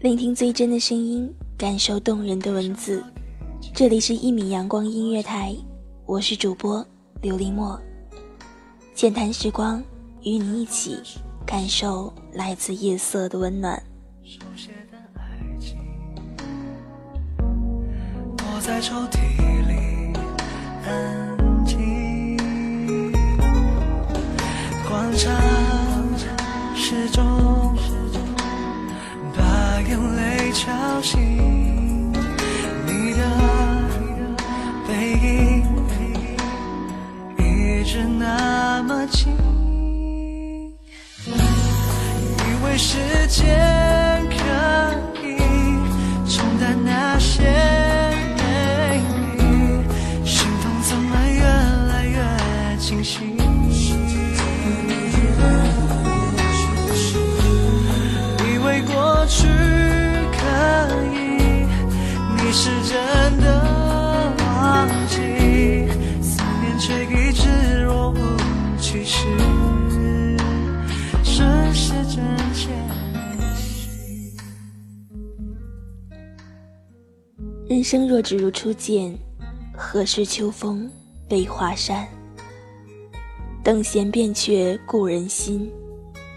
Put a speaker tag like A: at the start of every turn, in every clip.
A: 聆听最真的声音，感受动人的文字。这里是《一米阳光音乐台》，我是主播刘林墨。浅谈时光，与你一起感受来自夜色的温暖。躲在抽屉里，安静观察时钟。眼泪敲醒你的时间可以冲淡那些美丽，心痛怎么越来越清晰？以为过去。生若只如初见，何事秋风悲画扇？等闲变却故人心，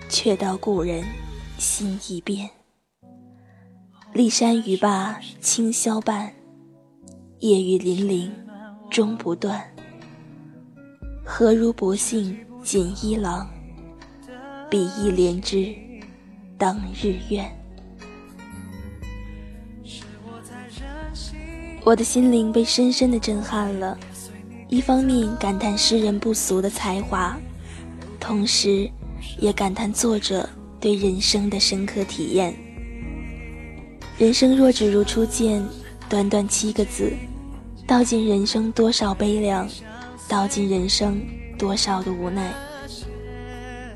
A: 却道故人心易变。骊山语罢清宵半，夜雨霖铃终不断。何如薄幸锦衣郎，比翼连枝当日愿。我的心灵被深深的震撼了，一方面感叹诗人不俗的才华，同时也感叹作者对人生的深刻体验。人生若只如初见，短短七个字，道尽人生多少悲凉，道尽人生多少的无奈。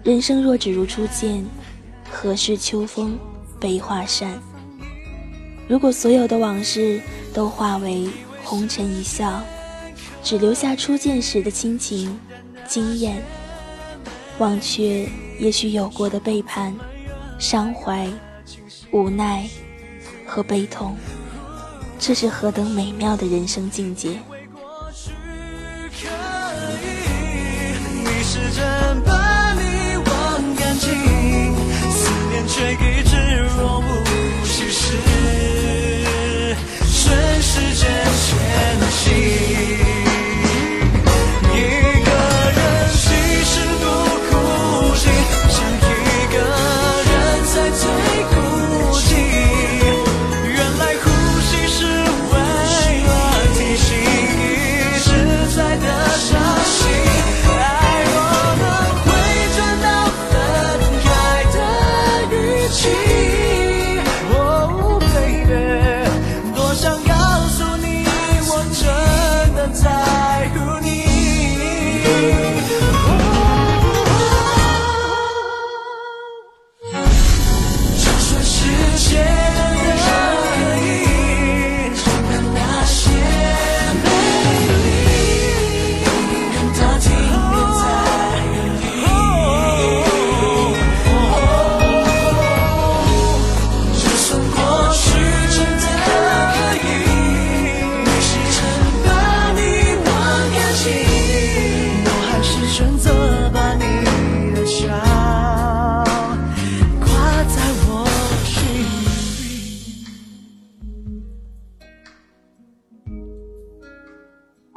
A: 人生若只如初见，何事秋风悲画扇？如果所有的往事都化为红尘一笑，只留下初见时的亲情、惊艳，忘却也许有过的背叛、伤怀、无奈。和悲痛，这是何等美妙的人生境界！顺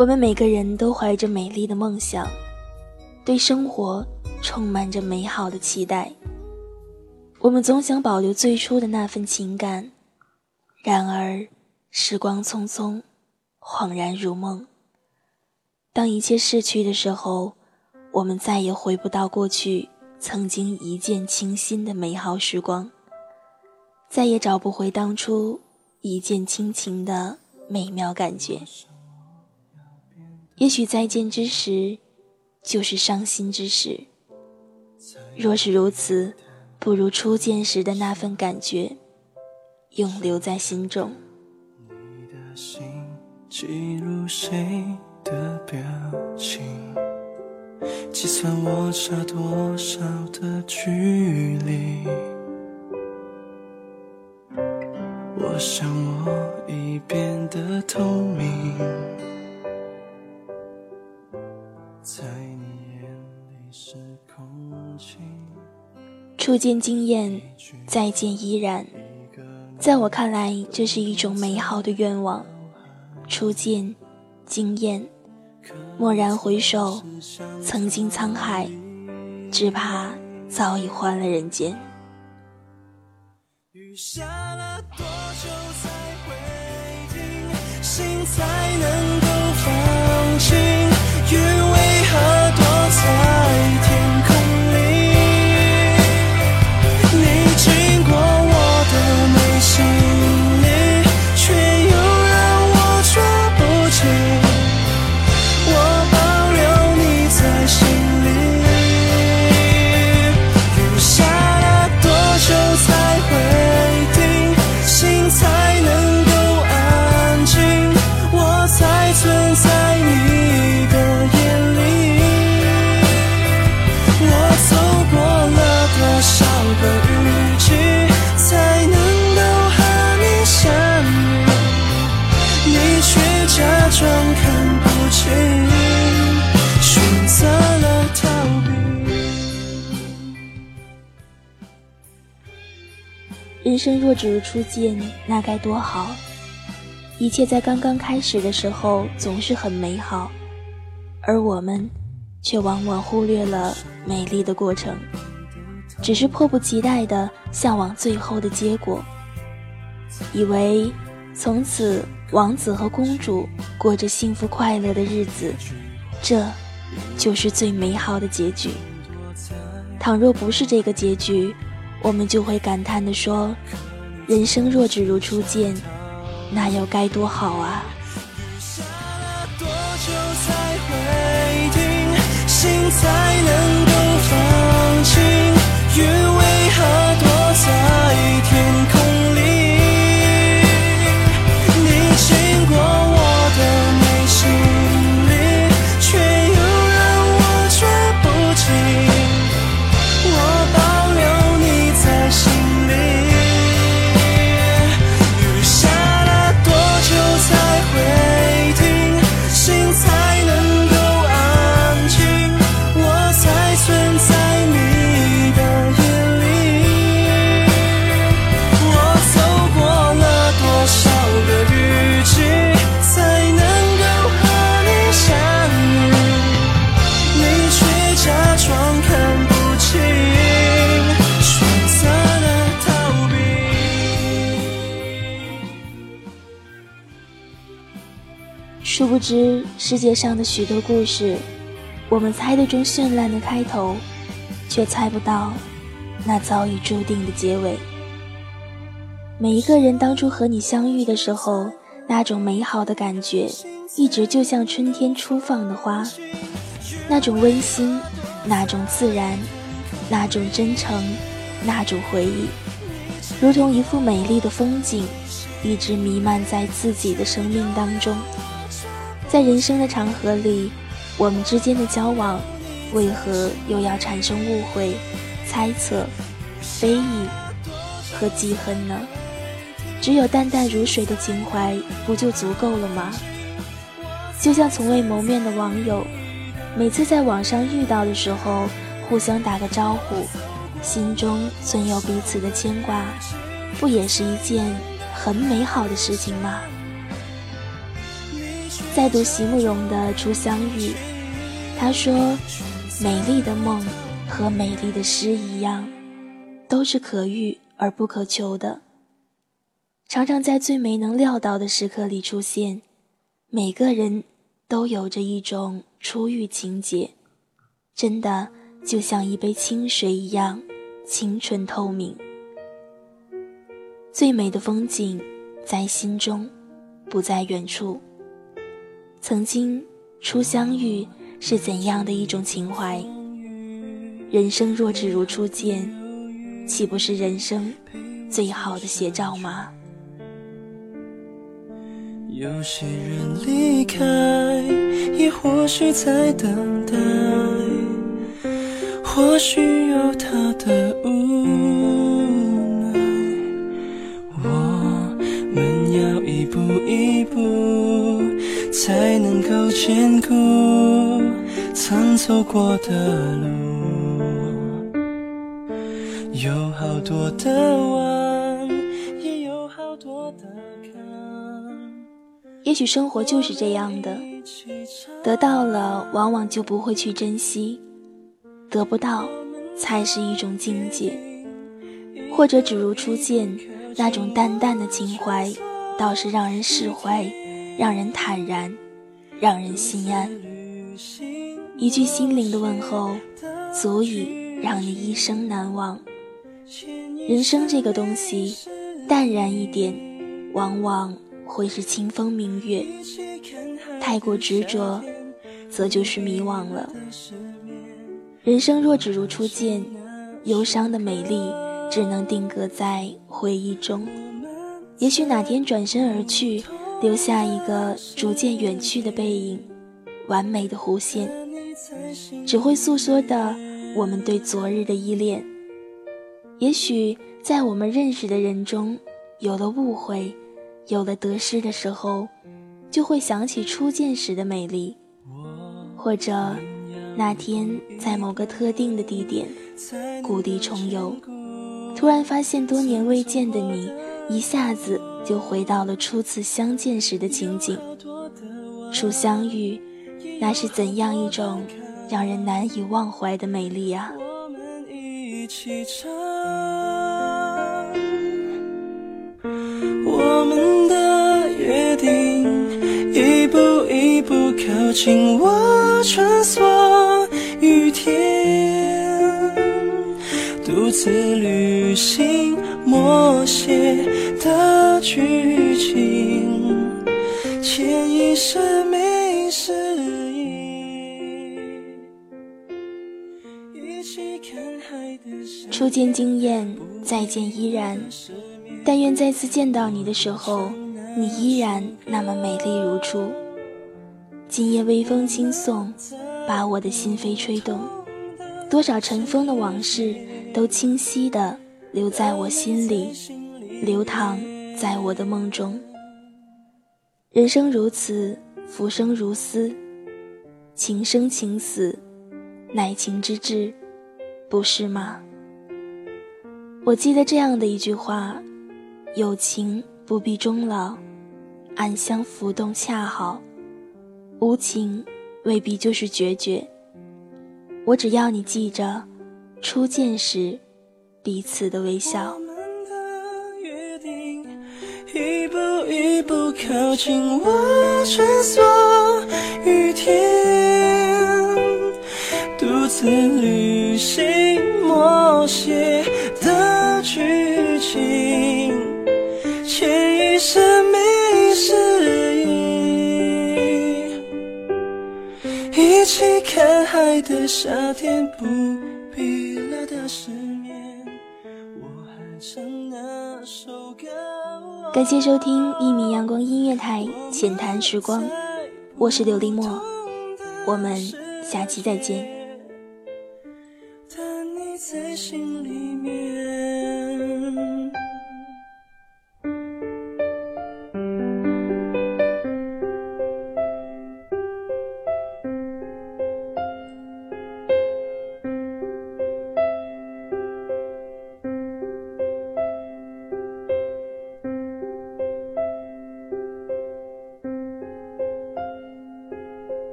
A: 我们每个人都怀着美丽的梦想，对生活充满着美好的期待。我们总想保留最初的那份情感，然而时光匆匆，恍然如梦。当一切逝去的时候，我们再也回不到过去曾经一见倾心的美好时光，再也找不回当初一见倾情的美妙感觉。
B: 也许再见之时，就是伤心之时。若是如此，不如初见时的那份感觉，永留在心中。
A: 你的心记录谁的表情？计算我差多少的距离？我想我已变得透明。在你眼里是空气。
B: 初见惊艳，再见依然。在我看来，这是一种美好的愿望。初见，惊艳，蓦然回首，曾经沧海，只怕早已换了人间。
A: 雨下了多久才会停？心才能
B: 人生若只如初见，那该多好！一切在刚刚开始的时候总是很美好，而我们却往往忽略了美丽的过程，只是迫不及待地向往最后的结果，以为从此王子和公主过着幸福快乐的日子，这就是最美好的结局。倘若不是这个结局，我们就会感叹地说：“人生若只如初见，那又该多好啊！”
A: 雨下了多久才会停？心才能够放晴？雨为何躲在天空不
B: 知，世界上的许多故事，我们猜得中绚烂的开头，却猜不到那早已注定的结尾。每一个人当初和你相遇的时候，那种美好的感觉，一直就像春天初放的花，那种温馨，那种自然，那种真诚，那种回忆，如同一幅美丽的风景，一直弥漫在自己的生命当中。在人生的长河里，我们之间的交往，为何又要产生误会、猜测、非议和记恨呢？只有淡淡如水的情怀，不就足够了吗？就像从未谋面的网友，每次在网上遇到的时候，互相打个招呼，心中存有彼此的牵挂，不也是一件很美好的事情吗？在读席慕容的《初相遇》，他说：“美丽的梦和美丽的诗一样，都是可遇而不可求的。常常在最没能料到的时刻里出现。每个人都有着一种初遇情节，真的就像一杯清水一样清纯透明。最美的风景在心中，不在远处。”曾经，初相遇是怎样的一种情怀？人生若只如初见，岂不是人生最好的写照吗？
A: 有些人离开，也或许在等待，或许有他的才能够兼顾曾走过的路。有好多的弯，也有好多的坎。
B: 也许生活就是这样的，得到了往往就不会去珍惜，得不到才是一种境界。或者只如初见，那种淡淡的情怀，倒是让人释怀，让人坦然，让人心安。一句心灵的问候，足以让你一生难忘。人生这个东西，淡然一点，往往。会是清风明月，太过执着，则就是迷惘了。人生若只如初见，忧伤的美丽只能定格在回忆中。也许哪天转身而去，留下一个逐渐远去的背影，完美的弧线，只会诉说的我们对昨日的依恋。也许在我们认识的人中，有了误会。有了得失的时候，就会想起初见时的美丽，或者那天在某个特定的地点，故地重游，突然发现多年未见的你，一下子就回到了初次相见时的情景。初相遇，那是怎样一种让人难以忘怀的美丽啊！
A: 我们的约定，一步一步靠近我，穿梭雨天，独自旅行，默写的剧情，牵一生没诗意。一起看海的
B: 初见惊艳，再见依然。但愿再次见到你的时候，你依然那么美丽如初。今夜微风轻送，把我的心扉吹动，多少尘封的往事都清晰的留在我心里，流淌在我的梦中。人生如此，浮生如斯，情生情死，乃情之至，不是吗？我记得这样的一句话。有情不必终老，暗香浮动恰好；无情未必就是决绝。我只要你记着，初见时彼此的微笑。
A: 一步一步靠近我，穿梭雨天，独自旅行，默写的剧情。潜意识没诗意，一起看海的夏天，不必拉的时
B: 感谢收听一米阳光音乐台浅谈时光，我是刘丽墨，我们下期再见。